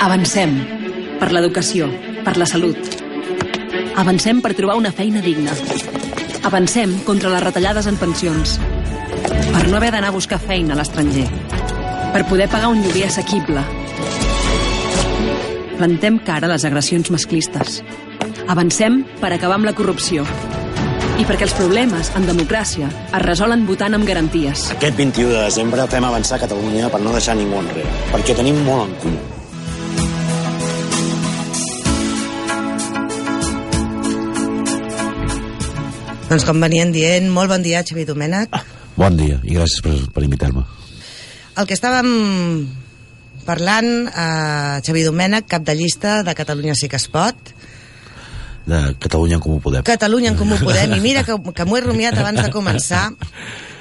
Avancem per l'educació, per la salut. Avancem per trobar una feina digna. Avancem contra les retallades en pensions. Per no haver d'anar a buscar feina a l'estranger. Per poder pagar un lloguer assequible. Plantem cara a les agressions masclistes. Avancem per acabar amb la corrupció. I perquè els problemes, en democràcia, es resolen votant amb garanties. Aquest 21 de desembre fem avançar Catalunya per no deixar ningú enrere, perquè tenim molt en comú. Doncs com venien dient, molt bon dia, Xavi Domènech. Bon dia i gràcies per, per invitar-me. El que estàvem parlant, eh, Xavi Domènech, cap de llista de Catalunya sí que es pot, De Catalunya en Comú Podem. Catalunya en Comú Podem, i mira que, que m'ho he rumiat abans de començar,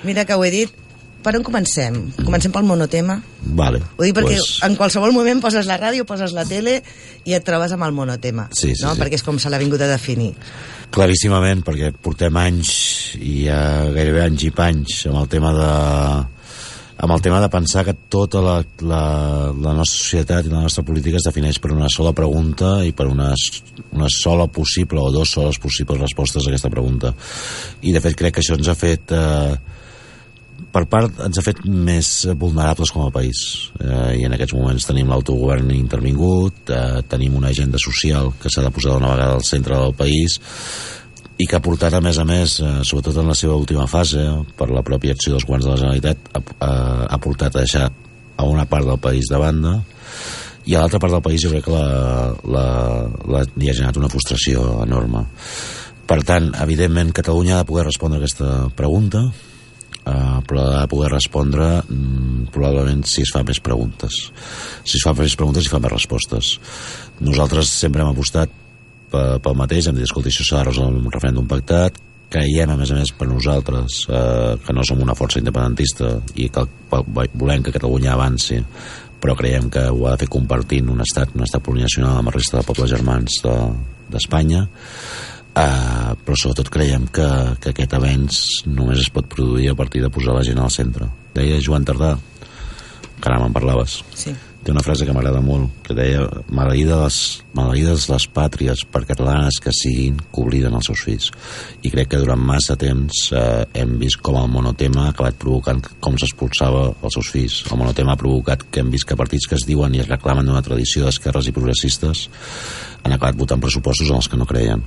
mira que ho he dit, per on comencem? Comencem pel monotema? Vale. Ho dic perquè pues, en qualsevol moment poses la ràdio, poses la tele i et trobes amb el monotema, Sí, sí, no? sí. perquè és com se l'ha vingut a definir. Claríssimament, perquè portem anys i ja gairebé anys i panys amb el tema de amb el tema de pensar que tota la, la, la nostra societat i la nostra política es defineix per una sola pregunta i per una, una sola possible o dues soles possibles respostes a aquesta pregunta. I de fet crec que això ens ha fet eh, per part ens ha fet més vulnerables com a país. Eh, i en aquests moments tenim l'autogovern intervingut eh, tenim una agenda social que s'ha de posar d'una vegada al centre del país i que ha portat a més a més, eh, sobretot en la seva última fase, per la pròpia acció dels governs de la Generalitat, ha, ha, portat a deixar a una part del país de banda i a l'altra part del país jo crec que la, la, la, li ha generat una frustració enorme. Per tant, evidentment, Catalunya ha de poder respondre a aquesta pregunta, eh, però ha de poder respondre mm, probablement si es fa més preguntes. Si es fa més preguntes, si fa més respostes. Nosaltres sempre hem apostat pel mateix, hem dit, escolta, això s'ha de resoldre un referèndum pactat, creiem, a més a més, per nosaltres, eh, que no som una força independentista i que volem que Catalunya avanci, però creiem que ho ha de fer compartint un estat, un estat plurinacional amb la resta de pobles germans de- d'Espanya, eh, però sobretot creiem que, que aquest avenç només es pot produir a partir de posar la gent al centre. Deia Joan Tardà, que ara me'n parlaves, Sí. Té una frase que m'agrada molt, que deia maleïda les, maleïdes les pàtries per catalanes que siguin que obliden els seus fills. I crec que durant massa temps eh, hem vist com el monotema ha acabat provocant com s'expulsava els seus fills. El monotema ha provocat que hem vist que partits que es diuen i es reclamen d'una tradició d'esquerres i progressistes han acabat votant pressupostos en els que no creien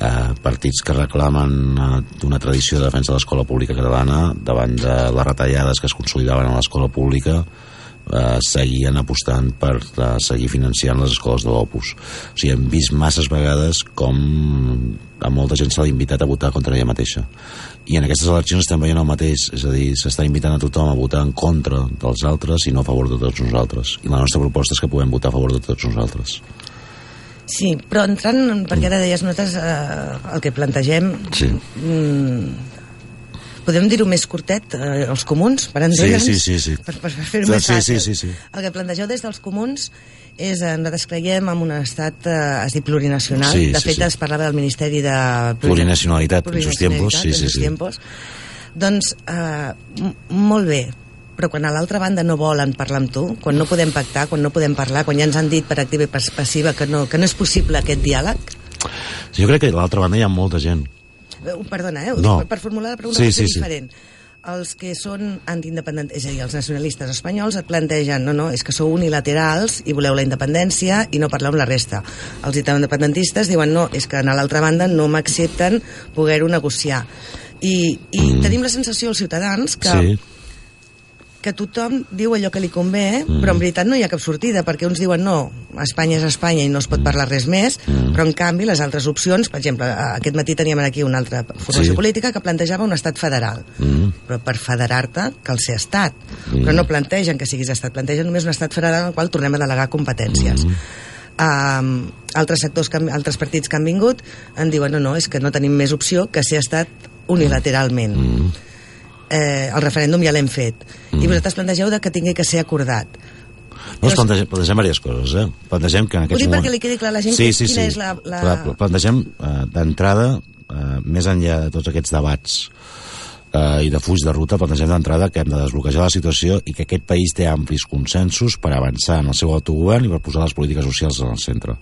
eh, partits que reclamen eh, d'una tradició de defensa de l'escola pública catalana davant de les retallades que es consolidaven a l'escola pública eh, seguien apostant per eh, seguir financiant les escoles de l'Opus. O sigui, hem vist masses vegades com a molta gent s'ha invitat a votar contra ella mateixa. I en aquestes eleccions estem veient el mateix, és a dir, s'està invitant a tothom a votar en contra dels altres i no a favor de tots nosaltres. I la nostra proposta és que puguem votar a favor de tots nosaltres. Sí, però entrant, perquè ara deies nosaltres eh, el que plantegem Sí. mm, podem dir-ho més curtet, eh, els comuns, per entendre'ns? Sí, sí, sí, sí. Per, per, per fer-ho Sí, més sí, fàcil. sí, sí, sí. El que plantegeu des dels comuns és, eh, nosaltres creiem en un estat, eh, es diu plurinacional, Sí, de sí, fet sí. es parlava del Ministeri de... Plurinacionalitat en sus tiempos, sí, sí, sí. tiempos. Doncs, eh, molt bé, però quan a l'altra banda no volen parlar amb tu, quan no podem pactar, quan no podem parlar, quan ja ens han dit per activa i per passiva que no, que no és possible aquest diàleg, Jo crec que a l'altra banda hi ha molta gent Eh, Perdona, eh? No. per, per formular la pregunta Sí, sí, sí, sí, diferent. Els que són antiindependents, és a dir, els nacionalistes espanyols et plantegen, no, no, és que sou unilaterals i voleu la independència i no parleu amb la resta. Els independentistes diuen, no, és que a l'altra banda no m'accepten poder-ho negociar. I, i mm. tenim la sensació, els ciutadans, que, sí. Que tothom diu allò que li convé, mm. però en veritat no hi ha cap sortida, perquè uns diuen no, Espanya és Espanya i no es pot parlar res més, mm. però en canvi les altres opcions, per exemple, aquest matí teníem aquí una altra formació Sí. política que plantejava un estat federal. Mm. Però per federar-te cal ser estat. Mm. Però no plantegen que siguis estat, plantegen només un estat federal al qual tornem a delegar competències. Mm. Um, altres sectors, que, altres partits que han vingut en diuen no, no, és que no tenim més opció que ser estat unilateralment. Mm. Eh, el referèndum ja l'hem fet. Mm. I vosaltres plantegeu de que tingui que ser acordat. No, es plantegem, plantegem diverses coses, eh? Plantegem que en aquests moments... perquè li quedi clar a la gent sí, sí, quina sí. és la- la- Pla- Plantegem, eh, d'entrada, eh, més enllà de tots aquests debats eh, i de fuig de ruta plantegem d'entrada que hem de desbloquejar la situació i que aquest país té amplis consensos per avançar en el seu autogovern i per posar les polítiques socials en el centre.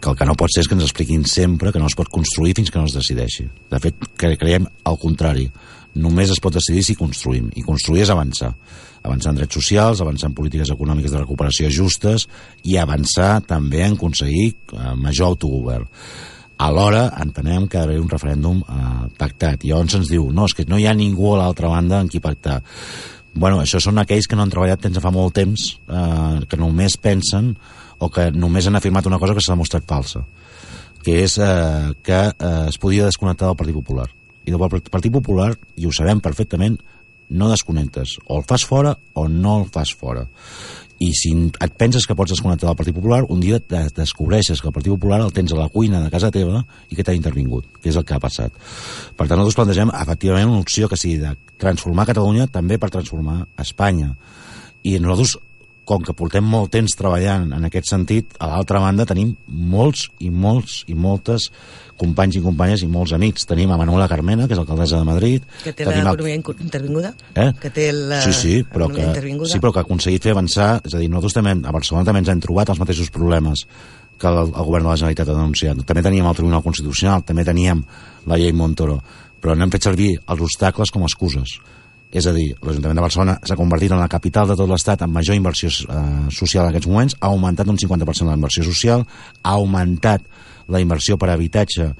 Que el que no pot ser és que ens expliquin sempre que no es pot construir fins que no es decideixi. De fet, creiem al contrari. Només es pot decidir si construïm. I construir és avançar. Avançar en drets socials, avançar en polítiques econòmiques de recuperació justes i avançar també en aconseguir eh, major autogovern alhora entenem que ha d'haver un referèndum eh, pactat. I llavors se'ns diu, no, és que no hi ha ningú a l'altra banda en qui pactar. Bueno, això són aquells que no han treballat tens de fa molt temps, eh, que només pensen o que només han afirmat una cosa que s'ha demostrat falsa, que és eh, que eh, es podia desconnectar del Partit Popular. I del Partit Popular, i ho sabem perfectament, no desconnectes. O el fas fora o no el fas fora i si et penses que pots desconnectar del Partit Popular, un dia descobreixes que el Partit Popular el tens a la cuina de casa teva i que t'ha intervingut, que és el que ha passat. Per tant, nosaltres plantegem efectivament una opció que sigui de transformar Catalunya també per transformar Espanya. I nosaltres com que portem molt temps treballant en aquest sentit, a l'altra banda tenim molts i molts i moltes companys i companyes i molts amics. Tenim a Manuela Carmena, que és alcaldessa de Madrid. Que té l'economia el... intervinguda? Eh? Que té la sí, sí, però que, sí, però que ha aconseguit fer avançar... És a dir, nosaltres també a Barcelona també ens hem trobat els mateixos problemes que el, el govern de la Generalitat ha denunciat. També teníem el Tribunal Constitucional, també teníem la llei Montoro, però n'hem fet servir els obstacles com a excuses és a dir, l'Ajuntament de Barcelona s'ha convertit en la capital de tot l'Estat amb major inversió eh, social en aquests moments, ha augmentat un 50% la inversió social, ha augmentat la inversió per habitatge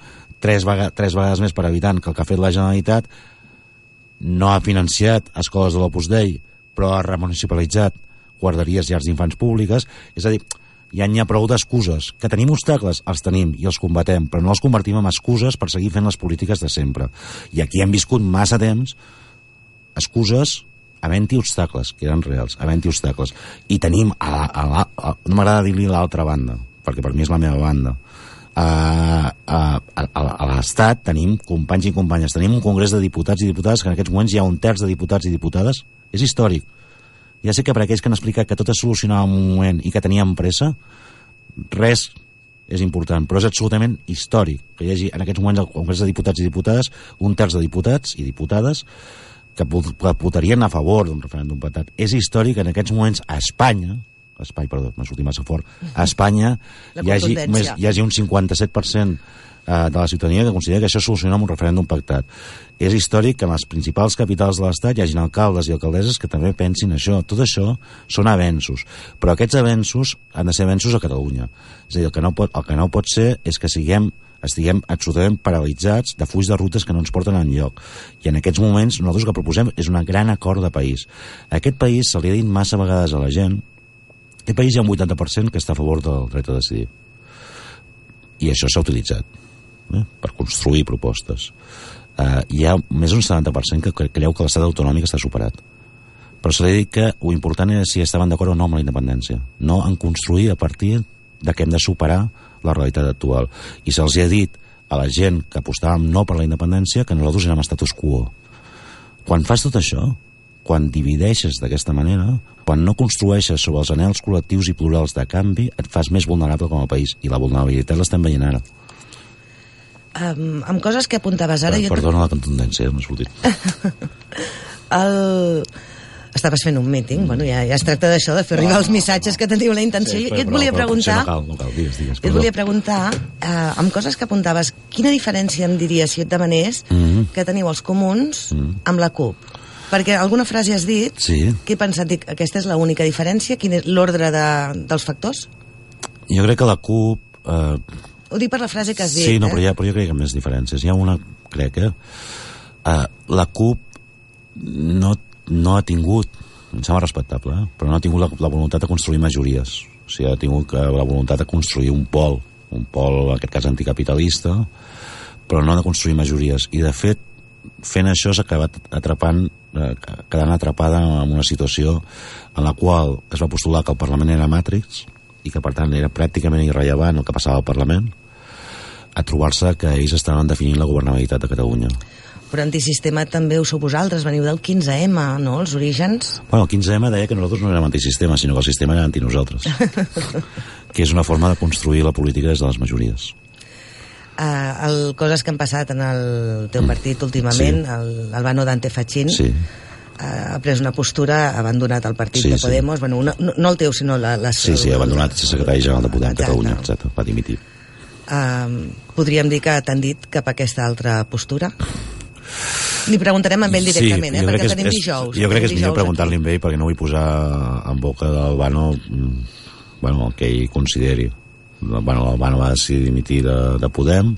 tres, vega tres vegades més per habitant que el que ha fet la Generalitat, no ha financiat escoles de l'Opus Dei, però ha remunicipalitzat guarderies i llars d'infants públiques, és a dir, ja n'hi ha prou d'excuses. Que tenim obstacles? Els tenim i els combatem, però no els convertim en excuses per seguir fent les polítiques de sempre. I aquí hem viscut massa temps excuses havent-hi obstacles, que eren reals, havent-hi obstacles. I tenim, a, la, a, la, a, no m'agrada dir-li l'altra banda, perquè per mi és la meva banda, a, a, a, a l'Estat tenim companys i companyes, tenim un congrés de diputats i diputades que en aquests moments hi ha un terç de diputats i diputades, és històric. Ja sé que per aquells que han explicat que tot es solucionava en un moment i que teníem pressa, res és important, però és absolutament històric que hi hagi en aquests moments al Congrés de Diputats i Diputades un terç de diputats i diputades que votarien a favor d'un referèndum patat. És històric en aquests moments a Espanya, a Espanya, perdó, m'ha sortit massa fort, a Espanya hi hagi, més, hi hagi un 57% eh, de la ciutadania que considera que això soluciona amb un referèndum pactat. És històric que en les principals capitals de l'Estat hi hagin alcaldes i alcaldesses que també pensin això. Tot això són avenços, però aquests avenços han de ser avenços a Catalunya. És a dir, el que no pot, el que no pot ser és que siguem estiguem absolutament paralitzats de fulls de rutes que no ens porten enlloc. I en aquests moments nosaltres el que proposem és un gran acord de país. A aquest país se li ha dit massa vegades a la gent aquest país hi ha un 80% que està a favor del dret a decidir. I això s'ha utilitzat eh, per construir propostes. Eh, hi ha més d'un 70% que creu que l'estat autonòmic està superat. Però se li ha dit que el important és si estaven d'acord o no amb la independència, no en construir a partir de que hem de superar la realitat actual. I se'ls ha dit a la gent que apostàvem no per la independència que nosaltres érem status quo. Quan fas tot això, quan divideixes d'aquesta manera, quan no construeixes sobre els anells col·lectius i plurals de canvi, et fas més vulnerable com a país. I la vulnerabilitat l'estem veient ara. Um, amb coses que apuntaves ara... Per, perdona la contundència, m'ha sortit. el estaves fent un meeting, bueno, ja, ja es tracta d'això, de fer arribar els missatges que teniu la intenció. Sí, jo et volia preguntar... no cal, no cal, digues, digues. Et volia preguntar, eh, amb coses que apuntaves, quina diferència em diries si et demanés mm -hmm. que teniu els comuns mm -hmm. amb la CUP? Perquè alguna frase has dit sí. que he pensat, dic, aquesta és l'única diferència? Quin és l'ordre de, dels factors? Jo crec que la CUP... Eh... Ho dic per la frase que has dit, Sí, no, eh? però, ja, però jo crec que hi ha més diferències. Hi ha una, crec, eh? Uh, la CUP no no ha tingut, em sembla respectable, eh? però no ha tingut la, la voluntat de construir majories. O sigui, ha tingut que, la voluntat de construir un pol, un pol, en aquest cas, anticapitalista, però no de construir majories. I, de fet, fent això s'ha acabat atrapant, eh, quedant atrapada en una situació en la qual es va postular que el Parlament era Matrix i que, per tant, era pràcticament irrellevant el que passava al Parlament, a trobar-se que ells estaven definint la governabilitat de Catalunya però antisistema també ho sou vosaltres, veniu del 15M, no?, els orígens. Bueno, el 15M deia que nosaltres no érem antisistema, sinó que el sistema era antinosaltres. que és una forma de construir la política des de les majories. Uh, el, coses que han passat en el teu partit últimament, Sí. el Albano Dante Fachin, Sí. uh, ha pres una postura, ha abandonat el partit Sí, de sí. Podemos, bueno, no, no, no el teu, sinó la, la, Sí, sí, ha abandonat el secretari general de Podem Exacte. Catalunya, exacte, va dimitir. Uh, podríem dir que t'han dit cap a aquesta altra postura? Li preguntarem amb ell directament, eh? jo crec perquè que el tenim és, dijous. jo crec que és millor preguntar-li amb ell perquè no vull posar en boca d'Albano mm, bueno, el que ell consideri. Bueno, l'Albano va decidir dimitir de, de Podem.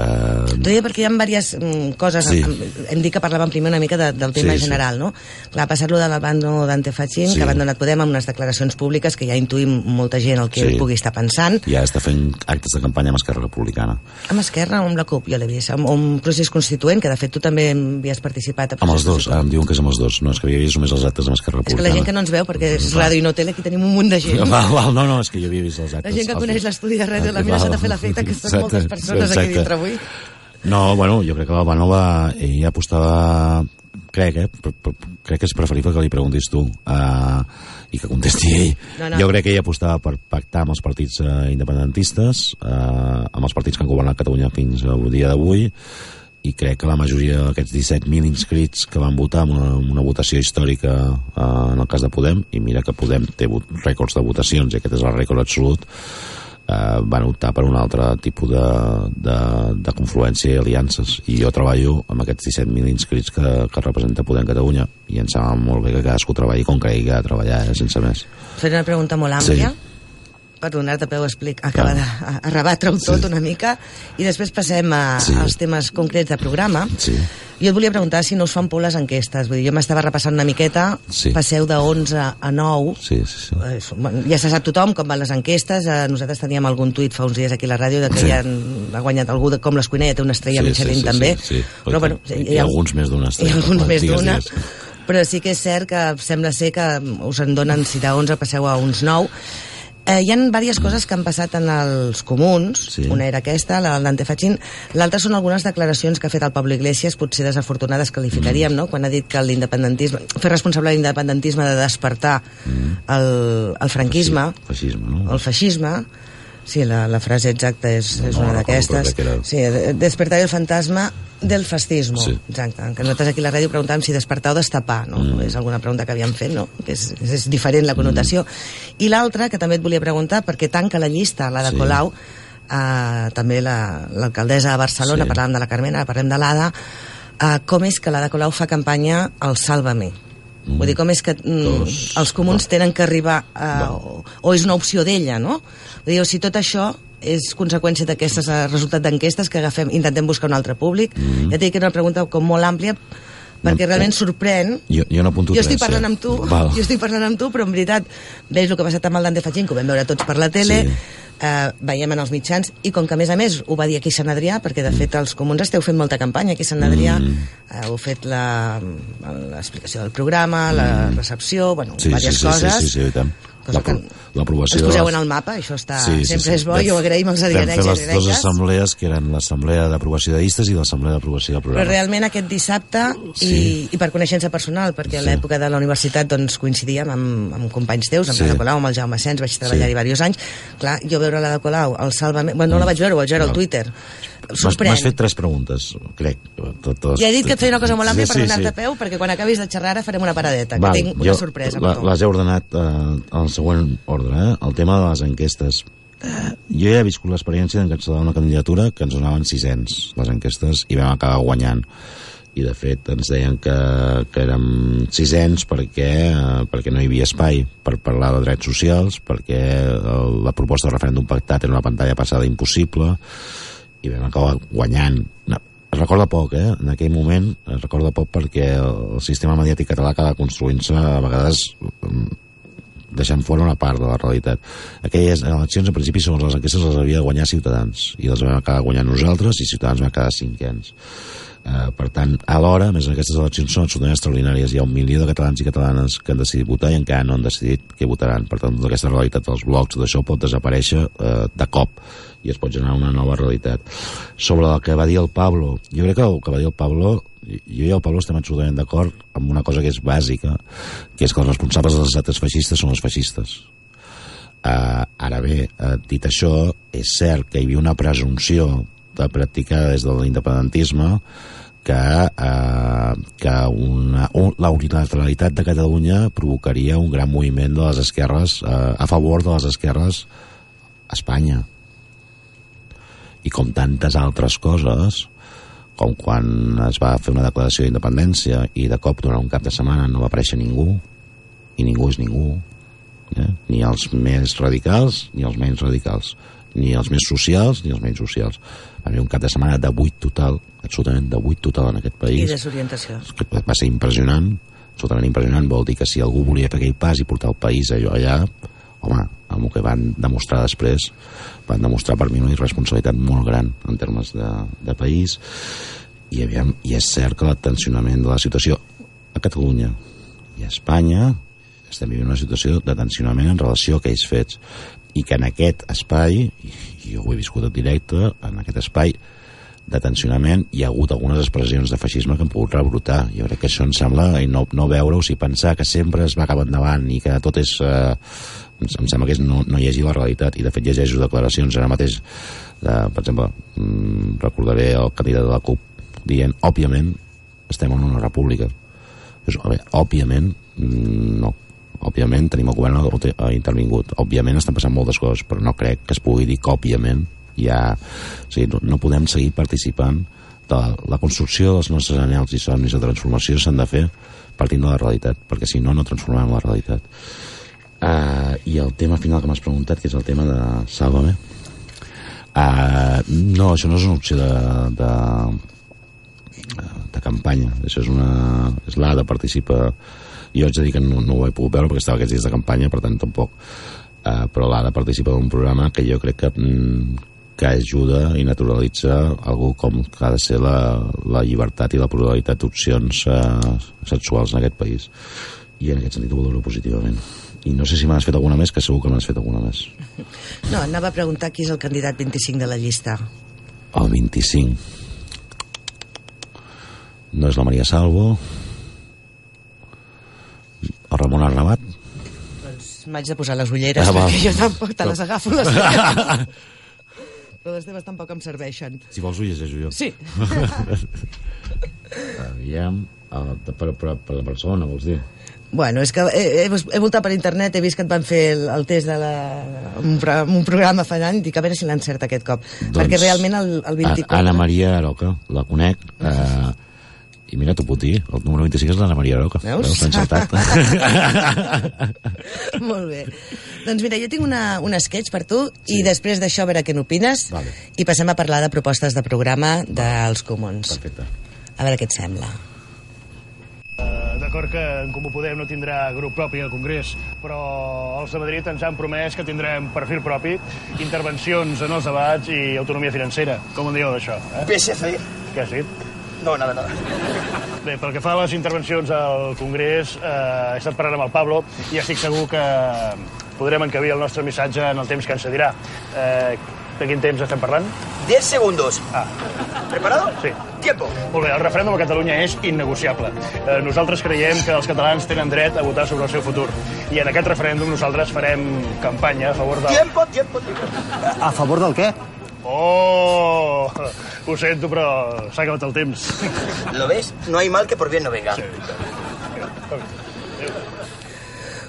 Eh, T'ho deia perquè hi ha diverses mm, coses, Sí. hem, hem dit que parlàvem primer una mica de, del tema Sí, sí. general, no? Clar, ha passat lo de l'abandó d'Ante Fachin, Sí. que ha abandonat Podem amb unes declaracions públiques que ja intuïm molta gent el que Sí. pugui estar pensant. ara està fent actes de campanya amb Esquerra Republicana. Amb Esquerra o amb la CUP, jo l'he vist, amb un procés constituent, que de fet tu també havies participat. a Amb els dos, ara em diuen que és amb els dos. No, és que havia vist només els actes amb Esquerra És que Republicana. la gent que no ens veu, perquè és ràdio i no tele, aquí tenim un munt de gent. Val, val, no, no, és que jo havia vist els La actes. gent que coneix l'estudi de ràdio, la meva s'ha de fer l'efecte que són moltes persones aquí exacte. dintre avui. No, bueno, jo crec que l'Albano va... Ell apostava... Crec, eh? Però, però, crec que és preferible que li preguntis tu uh, i que contesti ell. No, no. Jo crec que ell apostava per pactar amb els partits uh, independentistes, uh, amb els partits que han governat Catalunya fins al dia d'avui, i crec que la majoria d'aquests 17.000 inscrits que van votar en una, una votació històrica uh, en el cas de Podem, i mira que Podem té rècords de votacions, i aquest és el rècord absolut, eh, van optar per un altre tipus de, de, de confluència i aliances i jo treballo amb aquests 17.000 inscrits que, que representa Podem Catalunya i em sembla molt bé que cadascú treballi com cregui que ha de treballar, eh, sense més Faré una pregunta molt àmplia. Sí. Per donar-te peu a explicar, acabar de a- a rebatre-ho tot Sí. una mica i després passem a, Sí. als temes concrets de programa. Sí. Jo et volia preguntar si no us fan por les enquestes. Vull dir, jo m'estava repassant una miqueta, Sí. passeu de 11 a 9, sí, sí, sí. Eh, bueno, ja se sap tothom com van les enquestes eh, nosaltres teníem algun tuit fa uns dies aquí a la ràdio de que Sí. ja han, ha guanyat algú de com l'Escuinella té una estrella Sí, Michelin sí, sí, també sí, sí. però bueno, I alguns més d'una estrella, alguns quan més digues, d'una però sí que és cert que sembla ser que us en donen si de 11 passeu a uns 9 Eh, hi ha diverses coses que han passat en els comuns, Sí. una era aquesta, la del Dante Fachin, l'altra són algunes declaracions que ha fet el Pablo Iglesias, potser desafortunades qualificaríem, no? quan ha dit que l'independentisme, fer responsable l'independentisme de despertar el, el franquisme, Feixisme, no? el feixisme, sí, la, la frase exacta és, és No, una no, d'aquestes. Sí, de- despertar el fantasma del fascismo. Sí. Exacte. Que nosaltres aquí a la ràdio preguntàvem si despertar o destapar, no? Mm. És alguna pregunta que havíem fet, no? Que és, és, diferent la connotació. I l'altra, que també et volia preguntar, perquè tanca la llista, la de Sí. Colau, eh, també la- l'alcaldessa de Barcelona, Sí. parlàvem de la Carmena, ara parlem de l'Ada, eh, com és que l'Ada Colau fa campanya al Sálvame? Mm. Vull dir, com és que mm, els comuns tenen que arribar a, Va. o, o és una opció d'ella, no? Vull dir, o si tot això és conseqüència d'aquestes eh, resultat d'enquestes que agafem, intentem buscar un altre públic. Mm. Ja t'he dit que era una pregunta com molt àmplia, perquè No, realment sorprèn Jo, jo n'apunto jo estic tres, parlant eh? amb tu, Val. jo estic parlant amb tu, però en veritat veus el que ha passat amb el Dante Fachin, que ho vam veure tots per la tele, Sí. eh, veiem en els mitjans, i com que a més a més ho va dir aquí Sant Adrià, perquè de fet els comuns esteu fent molta campanya aquí Sant Adrià, Mm. eh, heu fet la- l'explicació del programa, la recepció, bueno, Sí, sí, diverses sí, sí, coses. sí, sí, i tant. Cosa L'apro- que L'aprovació Us de poseu en el mapa, això està, Sí, sí, sempre sí. és bo, i ho agraïm als fer i les dues assemblees, que eren l'assemblea d'aprovació de llistes i l'assemblea d'aprovació del Però programa. realment aquest dissabte, i, Sí. i per coneixença personal, perquè a Sí. l'època de la universitat doncs, coincidíem amb, amb companys teus, amb Sí. Colau, amb el Jaume Sens, vaig treballar-hi Sí. diversos anys. Clar, jo veure la de Colau, el Salvament... Bueno, no la vaig veure, ho vaig veure al No. Twitter. M'has Sorprèn. m'has fet tres preguntes, crec. Tot, tot, Ja he dit que et feia una cosa molt àmplia Sí, per donar-te sí. peu, perquè quan acabis de xerrar ara farem una paradeta, Val, que tinc una sorpresa la. Les he ordenat eh, al següent ordre, eh? El tema de les enquestes. Eh, jo ja he viscut l'experiència d'encapçalar una candidatura que ens donaven 600 les enquestes i vam acabar guanyant i de fet ens deien que, que érem 600 perquè, eh, perquè no hi havia espai per parlar de drets socials perquè el, la proposta de referèndum pactat era una pantalla passada impossible i vam acabar guanyant no, es recorda poc, eh? En aquell moment es recorda poc perquè el sistema mediàtic català acaba construint-se a vegades deixant fora una part de la realitat. Aquelles eleccions, en principi, segons les enquestes, les havia de guanyar Ciutadans, i les vam acabar guanyant nosaltres, i Ciutadans va quedar cinquens. Uh, per tant, alhora, a més aquestes eleccions són absolutament extraordinàries. Hi ha un milió de catalans i catalanes que han decidit votar i encara no han decidit què votaran. Per tant, tota aquesta realitat dels blocs, tot això pot desaparèixer uh, de cop i es pot generar una nova realitat. Sobre el que va dir el Pablo, jo crec que el que va dir el Pablo, jo i el Pablo estem absolutament d'acord amb una cosa que és bàsica, que és que els responsables dels actes feixistes són els feixistes. Uh, ara bé, uh, dit això, és cert que hi havia una presumpció de practicada des de l'independentisme que, eh, que una, un, la unilateralitat de Catalunya provocaria un gran moviment de les esquerres eh, a favor de les esquerres a Espanya. I com tantes altres coses com quan es va fer una declaració d'independència i de cop durant un cap de setmana no va aparèixer ningú i ningú és ningú eh? ni els més radicals ni els menys radicals. Ni els més socials ni els menys socials va haver un cap de setmana de buit total absolutament de buit total en aquest país. I desorientació. que va ser impressionant absolutament impressionant, vol dir que si algú volia fer aquell pas i portar el país allò allà home, amb el que van demostrar després van demostrar per mi una irresponsabilitat molt gran en termes de, de país. I, aviam, i és cert que l'atencionament de la situació a Catalunya i a Espanya estem vivint una situació de tensionament en relació a aquells fets i que en aquest espai i jo ho he viscut en directe en aquest espai de tensionament hi ha hagut algunes expressions de feixisme que han pogut rebrotar. Jo crec que això em sembla, i no, no veure-ho, si pensar que sempre es va cap endavant i que tot és... Eh, em, em sembla que és no, no llegir la realitat i de fet llegeixo declaracions ara mateix de, per exemple mm, recordaré el candidat de la CUP dient, òbviament estem en una república a veure, òbviament no òbviament tenim el govern ha intervingut. Òbviament estan passant moltes coses però no crec que es pugui dir que òbviament ja, o sigui, no, no podem seguir participant de la construcció dels nostres anells i somnis de transformació s'han de fer partint de la realitat perquè si no, no transformem la realitat. Uh, i el tema final que m'has preguntat que és el tema de Sálvame. Uh, no, això no és una opció de, de, de campanya. Això és una és l'ADA participa jo haig de dir que no, no ho he pogut veure perquè estava aquests dies de campanya per tant tampoc uh, però l'ADA participa en un programa que jo crec que mm, que ajuda i naturalitza algú com que ha de ser la, la llibertat i la pluralitat d'opcions eh, sexuals en aquest país. I en aquest sentit ho valoro positivament. I no sé si m'has fet alguna més, que segur que m'has fet alguna més. No, anava a preguntar qui és el candidat 25 de la llista. el 25 no és la Maria Salvo Ramon Arrabat Doncs m'haig de posar les ulleres, Ah, perquè jo tampoc te les agafo les teves. Però les teves tampoc em serveixen. si vols ho llegeixo jo Sí. aviam per, per, per la persona vols dir Bueno, és que he, he, he voltat per internet, he vist que et van fer el, el test de la, un, un programa fa anys, dic a veure si l'encert aquest cop. Doncs, perquè realment el, el 24... A- Anna Maria Aroca, la conec eh, i mira, t'ho puc dir el número 25 és l'Anna Maria Aroca Veus? Veus? Encertat Molt bé. Doncs mira, jo tinc una, un sketch per tu sí. i després d'això a veure què n'opines Vale. i passem a parlar de propostes de programa dels comuns. perfecte A veure què et sembla. Eh, D'acord que en Comú Podem no tindrà grup propi al Congrés, però els de Madrid ens han promès que tindrem perfil propi, intervencions en els debats i autonomia financera. Com en dieu d'això? Eh? PSC. Què has dit? No, nada, nada. Bé, pel que fa a les intervencions al Congrés, eh, he estat parlant amb el Pablo i estic segur que podrem encabir el nostre missatge en el temps que ens cedirà. Eh, de quin temps estem parlant? 10 segundos. Ah, ¿Preparado? sí. Tiempo. Molt bé, el referèndum a Catalunya és innegociable. Eh, nosaltres creiem que els catalans tenen dret a votar sobre el seu futur. I en aquest referèndum nosaltres farem campanya a favor del... Tiempo, tiempo, tiempo. A favor del què? Oh! Ho sento, però s'ha acabat el temps. ¿Lo ves? No hay mal que por bien no venga.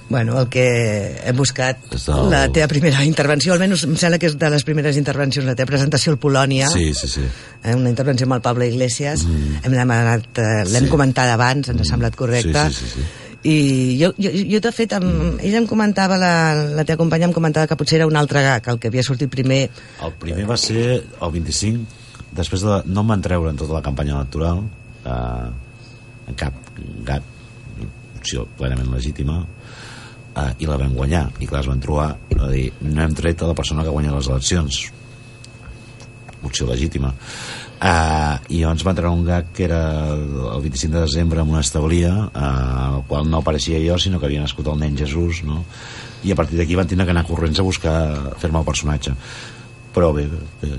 Bueno, el que hem buscat, el- la teva primera intervenció, almenys em sembla que és de les primeres intervencions, la teva presentació al Polònia, sí, sí, sí eh, una intervenció amb el Pablo Iglesias, mm. hem demanat, eh, l'hem Sí. comentat abans, ens ha semblat correcte, Sí, sí, sí, sí. I jo, jo, jo de fet, amb, ella em comentava, la, la teva companya em comentava que potser era un altre gag, el que havia sortit primer, El primer va ser el 25, després de... No em van treure en tota la campanya electoral, eh, en cap gag, opció plenament legítima, eh, i la vam guanyar. I clar, es van trobar, a dir, no hem tret a la persona que guanya les eleccions. Opció legítima. Uh, i llavors va treure un gag que era el 25 de desembre en una establia uh, el qual no apareixia jo sinó que havia nascut el nen Jesús no? i a partir d'aquí van tindre que anar corrents a buscar fer-me el personatge Però bé,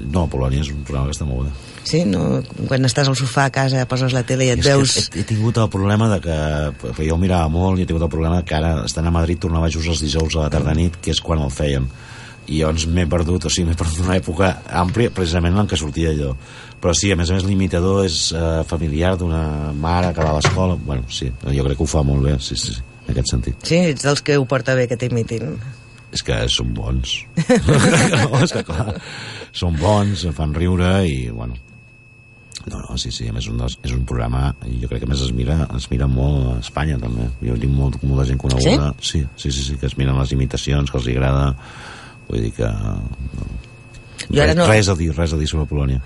no, Polònia és un programa que està molt bé. Sí? No, quan estàs al sofà a casa, poses la tele i et És veus... he, he tingut el problema de que, que jo ho mirava molt i he tingut el problema que ara estant a Madrid tornava just els dijous a la tarda nit que és quan el feien i llavors m'he perdut, o sigui, m'he perdut una època àmplia, precisament en què sortia allò. Però sí, a més a més, l'imitador és eh, familiar d'una mare que va a l'escola. Bueno, sí, jo crec que ho fa molt bé, sí, sí, sí, en aquest sentit. Sí, ets dels que ho porta bé que t'imitin. És que són bons. no, és que clar, són bons, fan riure i, bueno, no, no, sí, sí, a més un dels, és un programa i jo crec que a més es mira, es mira molt a Espanya també, jo tinc molt, molta gent coneguda sí? sí, sí, sí, que es miren les imitacions que els agrada vull dir que no. Jo ara no- res a dir, res a dir sobre Polònia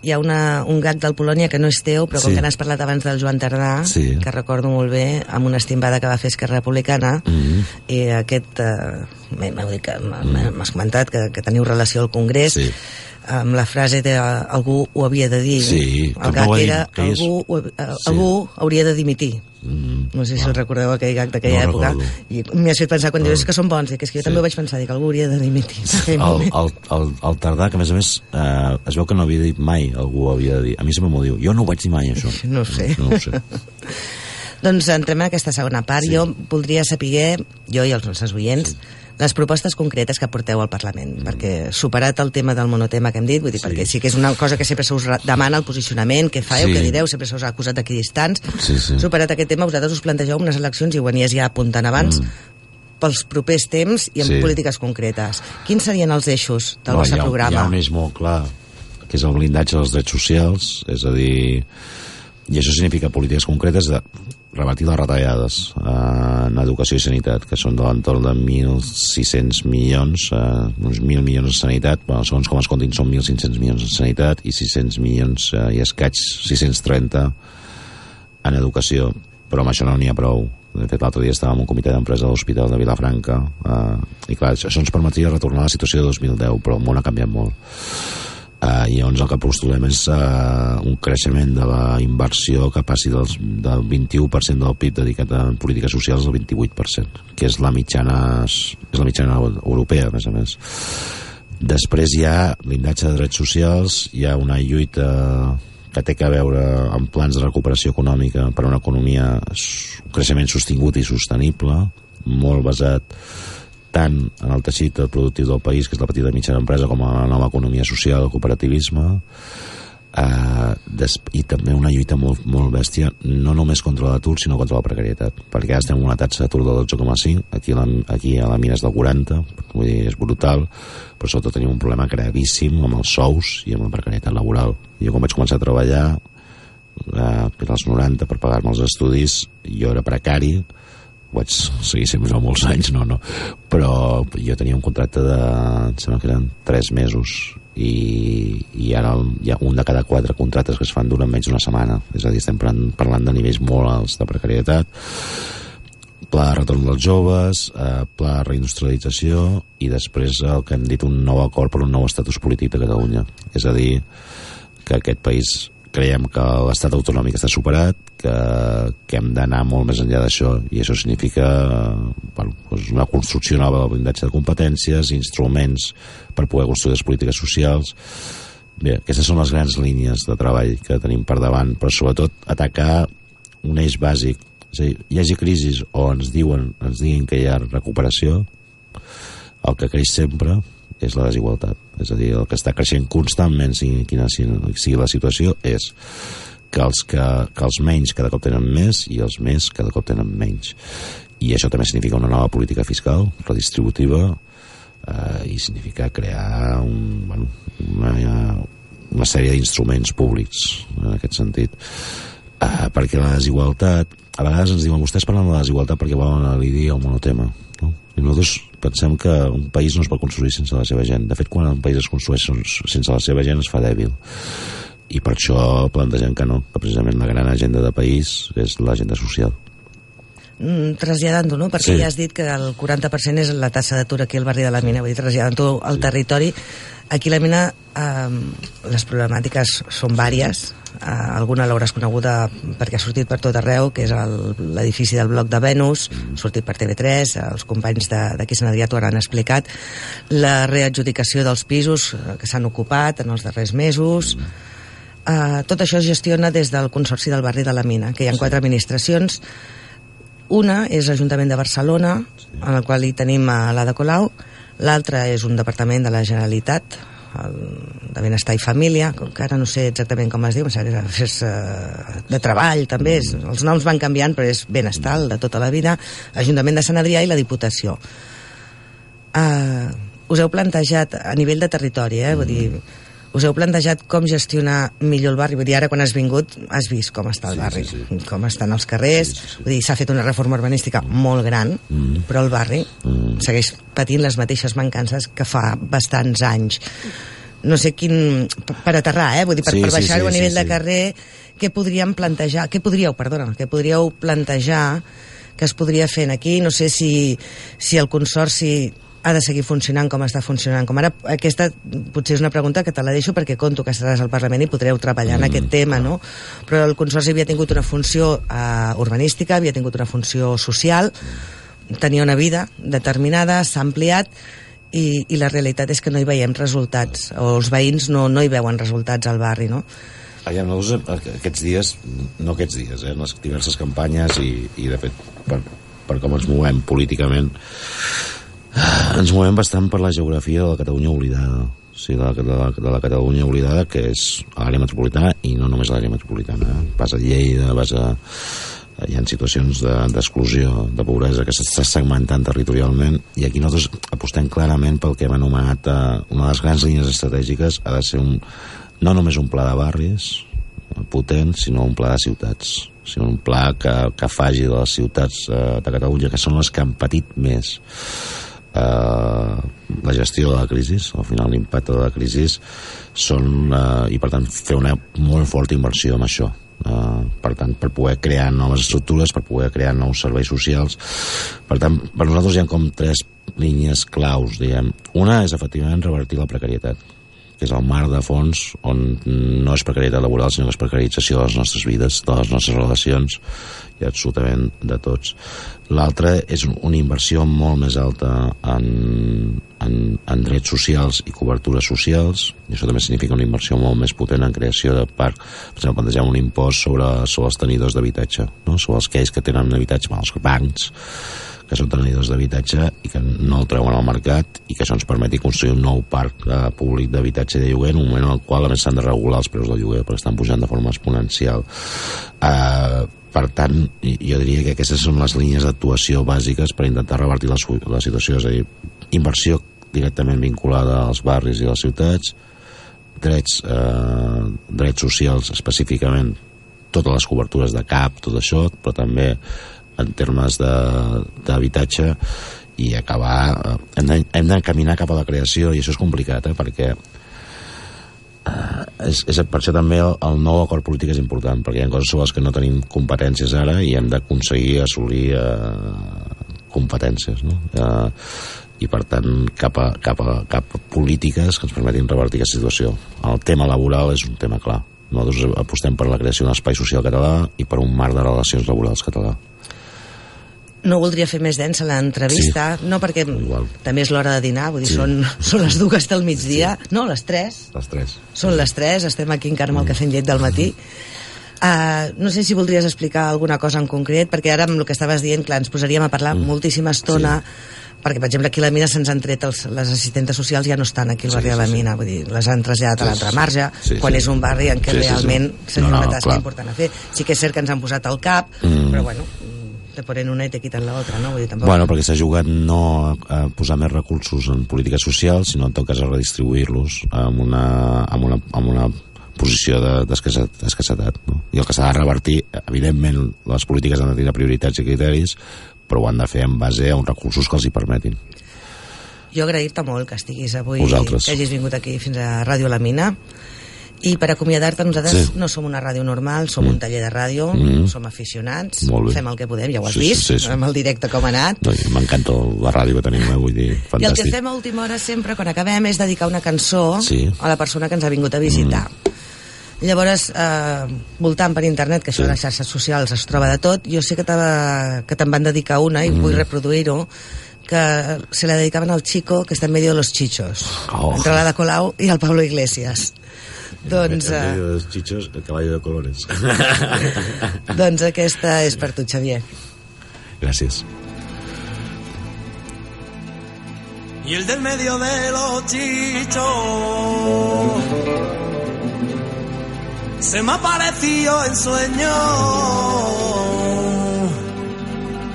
Hi ha una, un gag del Polònia que no és teu, però com Sí. que n'has parlat abans del Joan Tardà, Sí. que recordo molt bé, amb una estimbada que va fer Esquerra Republicana, Mhm. i aquest... Eh, m'has comentat que, que teniu relació al Congrés, Sí. Amb la frase de algú ho havia de dir. Sí, que el no gag dit, era que és- algú, ho- eh, Sí. algú hauria de dimitir. mm, No sé si el recordeu aquell gag d'aquella No època. recordo. I m'hi has fet pensar quan dius "És que són bons, dic, és que jo Sí. també ho vaig pensar, dic, algú hauria de dimitir. el, el, el, el Tardà, que a més a més eh, es veu que no havia dit mai algú havia de dir a mi sempre m'ho diu, jo no ho vaig dir mai això No sé. no, no ho sé Doncs entrem en aquesta segona part. Sí. Jo voldria saber, jo i els nostres oients, sí. les propostes concretes que porteu al Parlament, mm. perquè superat el tema del monotema que hem dit, vull dir, Sí. perquè sí que és una cosa que sempre se us demana el posicionament, què faeu, Sí. què direu, sempre se us ha acusat d'equidistants. Sí, sí. Superat aquest tema, vosaltres us plantegeu unes eleccions, i ho venies ja apuntant abans, mm. pels propers temps i amb Sí. polítiques concretes. Quins serien els eixos del No, vostre ha, programa? Hi ha un eix molt clar, que és el blindatge dels drets socials, és a dir, i això significa polítiques concretes de rebatir les retallades eh, en educació i sanitat, que són de l'entorn de 1.600 milions, eh, uns 1.000 milions en sanitat, bueno, segons com es comptin són 1.500 milions en sanitat i 600 milions eh, i escaig, 630 en educació, però amb això no n'hi ha prou. De fet, l'altre dia estàvem en un comitè d'empresa de l'Hospital de Vilafranca eh, i clar, això ens permetria retornar a la situació de 2010, però el món ha canviat molt. Uh, i llavors el que postulem és uh, un creixement de la inversió que passi dels, del 21% del PIB dedicat a polítiques socials al 28%, que és la mitjana, és la mitjana europea, a més a més. Després hi ha blindatge de drets socials, hi ha una lluita que té que veure amb plans de recuperació econòmica per a una economia, un creixement sostingut i sostenible, molt basat tant en el teixit productiu del país, que és la petita mitjana empresa, com a la nova economia social, el cooperativisme, eh, i també una lluita molt, molt bèstia, no només contra l'atur, sinó contra la precarietat, perquè ara estem en una taxa d'atur del 12,5, aquí, la, aquí a la mina és del 40, vull dir, és brutal, però sobretot tenim un problema gravíssim amb els sous i amb la precarietat laboral. Jo quan vaig començar a treballar, eh, als 90, per pagar-me els estudis, jo era precari, vaig seguir sempre molts anys, no, no. Però jo tenia un contracte de, em sembla que eren 3 mesos i, i ara hi ha un de cada quatre contractes que es fan durant menys d'una setmana. És a dir, estem parlant, parlant de nivells molt alts de precarietat. Pla de retorn dels joves, eh, pla de reindustrialització i després el que hem dit un nou acord per un nou estatus polític de Catalunya. És a dir, que aquest país creiem que l'estat autonòmic està superat, que, que hem d'anar molt més enllà d'això i això significa bueno, doncs una construcció nova del blindatge de competències, instruments per poder construir les polítiques socials. Bé, aquestes són les grans línies de treball que tenim per davant, però sobretot atacar un eix bàsic. És a dir, hi hagi crisis o ens diuen, ens diguin que hi ha recuperació, el que creix sempre és la desigualtat. És a dir, el que està creixent constantment, sigui quina sigui la situació, és que els, que, que els menys cada cop tenen més i els més cada cop tenen menys. I això també significa una nova política fiscal, redistributiva, eh, i significa crear un, bueno, una, una sèrie d'instruments públics en aquest sentit. Eh, perquè la desigualtat, a vegades ens diuen vostès parlen de la desigualtat perquè volen alidir el monotema. No? I nosaltres pensem que un país no es pot construir sense la seva gent. De fet, quan un país es construeix sense la seva gent es fa dèbil. I per això plantegem que no, que precisament la gran agenda de país és l'agenda social. mm, traslladant-ho, no? Perquè Sí. ja has dit que el 40% és la tassa d'atur aquí al barri de la Mina, vull dir, traslladant-ho al territori. Aquí a la Mina eh, les problemàtiques són vàries, eh, alguna l'hauràs coneguda perquè ha sortit per tot arreu, que és l'edifici del bloc de Venus, ha sortit per TV3, els companys de- d'aquí Sant Adrià t'ho han explicat, la readjudicació dels pisos eh, que s'han ocupat en els darrers mesos, Uh, tot això es gestiona des del Consorci del Barri de la Mina, que hi ha quatre administracions. Una és l'Ajuntament de Barcelona, en el qual hi tenim a l'Ada Colau, l'altra és un departament de la Generalitat, el de Benestar i Família, que ara no sé exactament com es diu, que és uh, de treball també, és, els noms van canviant, però és Benestar, de tota la vida, Ajuntament de Sant Adrià i la Diputació. Uh, us heu plantejat a nivell de territori, eh? Vull dir, us heu plantejat com gestionar millor el barri? Vull dir, ara quan has vingut has vist com està el Sí, barri, sí, sí. com estan els carrers, Sí, sí, sí. vull dir, s'ha fet una reforma urbanística molt gran, Mm. però el barri Mm. segueix patint les mateixes mancances que fa bastants anys. No sé quin... per- aterrar, eh? Vull dir, per, Sí, per sí, baixar-ho sí, a sí, nivell sí. de carrer, què podríem plantejar, què podríeu, perdona, què podríeu plantejar que es podria fer aquí? No sé si, si el Consorci ha de seguir funcionant com està funcionant. Com ara, aquesta potser és una pregunta que te la deixo perquè conto que estaràs al Parlament i podreu treballar en aquest tema, no? Però el Consorci havia tingut una funció eh, urbanística, havia tingut una funció social, tenia una vida determinada, s'ha ampliat, i, i la realitat és que no hi veiem resultats, o els veïns no, no hi veuen resultats al barri, no? Aviam, nosaltres eh, aquests dies, no aquests dies, eh, en les diverses campanyes i, i de fet, per, per com ens movem políticament, ens movem bastant per la geografia de la Catalunya oblidada. O sigui, de la, de la, de la Catalunya oblidada, que és l'àrea metropolitana, i no només l'àrea metropolitana. Eh? Vas a Lleida, vas a... Hi ha situacions de- d'exclusió, de, de pobresa, que s'està segmentant territorialment, i aquí nosaltres apostem clarament pel que hem anomenat eh, una de les grans línies estratègiques ha de ser un, no només un pla de barris eh, potent, sinó un pla de ciutats sinó un pla que, que faci de les ciutats eh, de Catalunya, que són les que han patit més eh, la gestió de la crisi, al final l'impacte de la crisi són, eh, i per tant fer una molt forta inversió en això. Eh, per tant, per poder crear noves estructures, per poder crear nous serveis socials. Per tant, per nosaltres hi ha com tres línies claus, diguem. Una és efectivament revertir la precarietat que és el mar de fons on no és precarietat laboral sinó que és precarització de les nostres vides, de les nostres relacions i absolutament de tots. L'altre és un- una inversió molt més alta en, en, en drets socials i cobertures socials, i això també significa una inversió molt més potent en creació de parc. Per exemple, plantejar un impost sobre, sobre els tenidors d'habitatge, no? sobre els aquells que tenen un habitatge, els bancs, que són tenidors d'habitatge i que no el treuen al mercat i que això ens permeti construir un nou parc eh, públic d'habitatge de lloguer en un moment en el qual a més s'han de regular els preus del lloguer perquè estan pujant de forma exponencial. Eh, per tant jo diria que aquestes són les línies d'actuació bàsiques per intentar revertir la, la situació és a dir, inversió directament vinculada als barris i a les ciutats drets, eh, drets socials específicament totes les cobertures de CAP, tot això, però també en termes de- d'habitatge i acabar... eh, Hem de- hem d'encaminar cap a la creació i això és complicat, eh, perquè eh, és, és, per això també el, el nou acord polític és important, perquè hi ha coses sobre les que no tenim competències ara i hem d'aconseguir assolir eh, competències, no? Eh, i per tant cap a, cap, a, cap a polítiques que ens permetin revertir aquesta situació. El tema laboral és un tema clar. Nosaltres apostem per la creació d'un espai social català i per un marc de relacions laborals català. No voldria fer més densa l'entrevista, Sí. no perquè Igual. també és l'hora de dinar, vull dir, Sí. són, són les dues del migdia, no, les tres, Les tres. són les tres, estem aquí encara amb el cafè amb llet del matí. Uh, no sé si voldries explicar alguna cosa en concret, perquè ara amb el que estaves dient, clar, ens posaríem a parlar mm. moltíssima estona, sí. perquè, per exemple, aquí a la mina se'ns han tret els, les assistentes socials ja no estan aquí al Sí, barri sí, de la sí. mina, vull dir, les han traslladat a Sí, l'altra sí. marge, Sí, quan sí. és un barri en què Sí, sí, sí. realment seria No, no, una tasca clar. important a fer. Sí que és cert que ens han posat al cap, Mm. però bueno, te ponen una i te quiten l'altra, no? Vull dir, tampoc... Bueno, perquè s'ha jugat no a, posar més recursos en polítiques socials, sinó en tot cas a redistribuir-los amb una, amb una, amb una posició de- d'escassetat. De, no? I el que s'ha de revertir, evidentment, les polítiques han de tenir prioritats i criteris, però ho han de fer en base a uns recursos que els hi permetin. Jo agrair-te molt que estiguis avui, Vosaltres. que hagis vingut aquí fins a Ràdio La Mina I per acomiadar-te, nosaltres Sí. sí. no som una ràdio normal, som mm. un taller de ràdio, Mm. som aficionats, fem el que podem, ja ho has Sí, sí, vist, sí, sí. amb el directe com ha anat. No, M'encanta la ràdio que tenim, eh? vull dir, I el que fantàstic. fem a última hora sempre, quan acabem, és dedicar una cançó Sí. a la persona que ens ha vingut a visitar. Mm. Llavors, eh, voltant per internet, que això Sí. de les xarxes socials es troba de tot, jo sé que, que te'n van dedicar una i mm. vull reproduir-ho, que se la dedicaven al Chico, que està en medio de los chichos, Oh. entre l'Ada Colau i el Pablo Iglesias. Doncs, En medio de los chichos, el caballo de colores. doncs aquesta és per tu, Xavier. Gràcies. Y el del medio de los chichos se me apareció en sueño.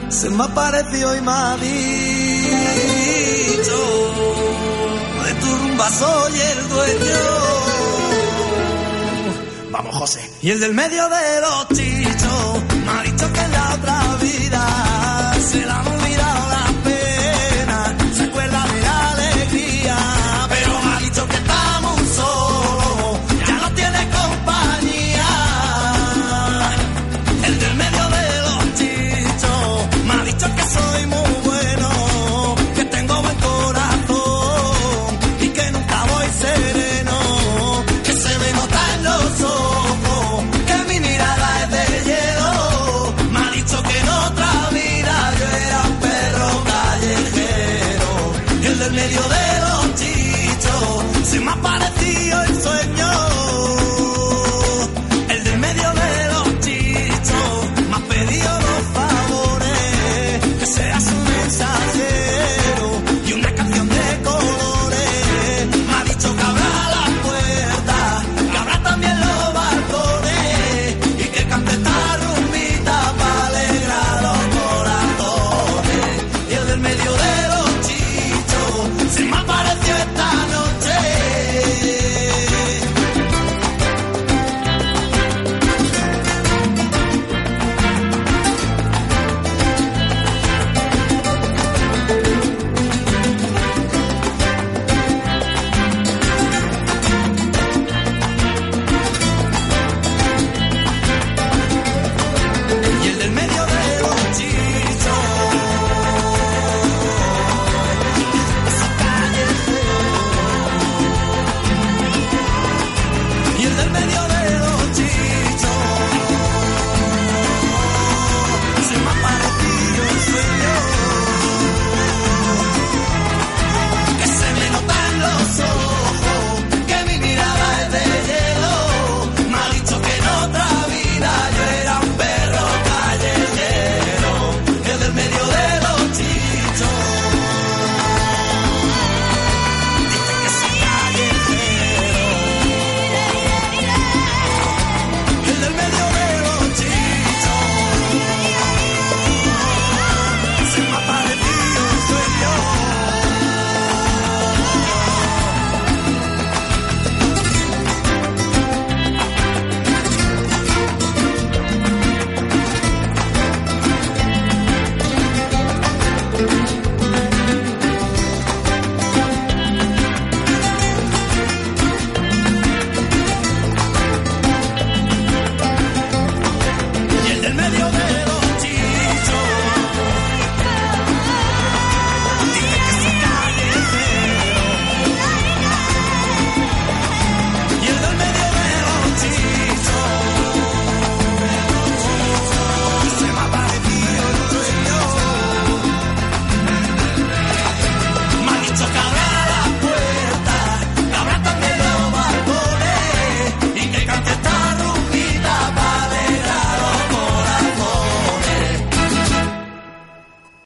Se me apareció y me ha dicho de tu rumba soy el dueño. Vamos, José. Y el del medio de los chichos, me